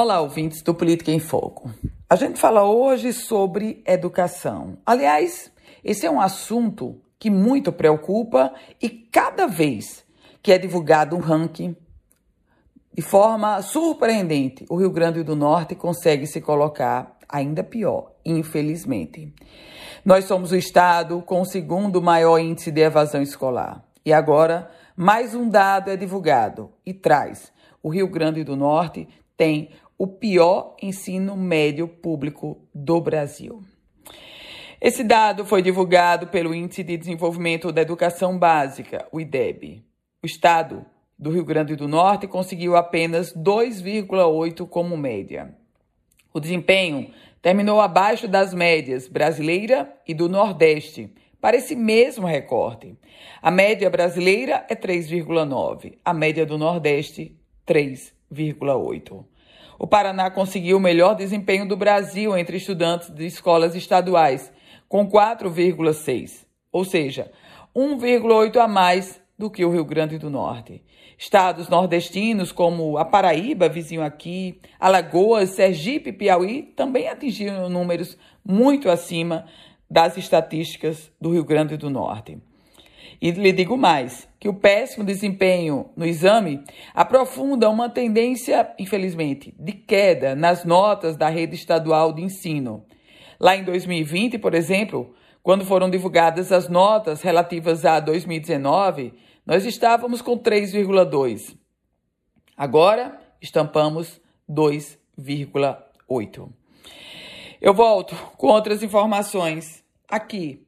Olá, ouvintes do Política em Foco. A gente fala hoje sobre educação. Aliás, esse é um assunto que muito preocupa e cada vez que é divulgado um ranking, de forma surpreendente, o Rio Grande do Norte consegue se colocar ainda pior, infelizmente. Nós somos o estado com o segundo maior índice de evasão escolar. E agora, mais um dado é divulgado e traz o Rio Grande do Norte tem o pior ensino médio público do Brasil. Esse dado foi divulgado pelo Índice de Desenvolvimento da Educação Básica, o IDEB. O estado do Rio Grande do Norte conseguiu apenas 2,8 como média. O desempenho terminou abaixo das médias brasileira e do Nordeste, para esse mesmo recorte. A média brasileira é 3,9, a média do Nordeste, 3,8. O Paraná conseguiu o melhor desempenho do Brasil entre estudantes de escolas estaduais, com 4,6, ou seja, 1,8 a mais do que o Rio Grande do Norte. Estados nordestinos como a Paraíba, vizinho aqui, Alagoas, Sergipe e Piauí também atingiram números muito acima das estatísticas do Rio Grande do Norte. E lhe digo mais, que o péssimo desempenho no exame aprofunda uma tendência, infelizmente, de queda nas notas da rede estadual de ensino. Lá em 2020, por exemplo, quando foram divulgadas as notas relativas a 2019, nós estávamos com 3,2. Agora, estampamos 2,8. Eu volto com outras informações aqui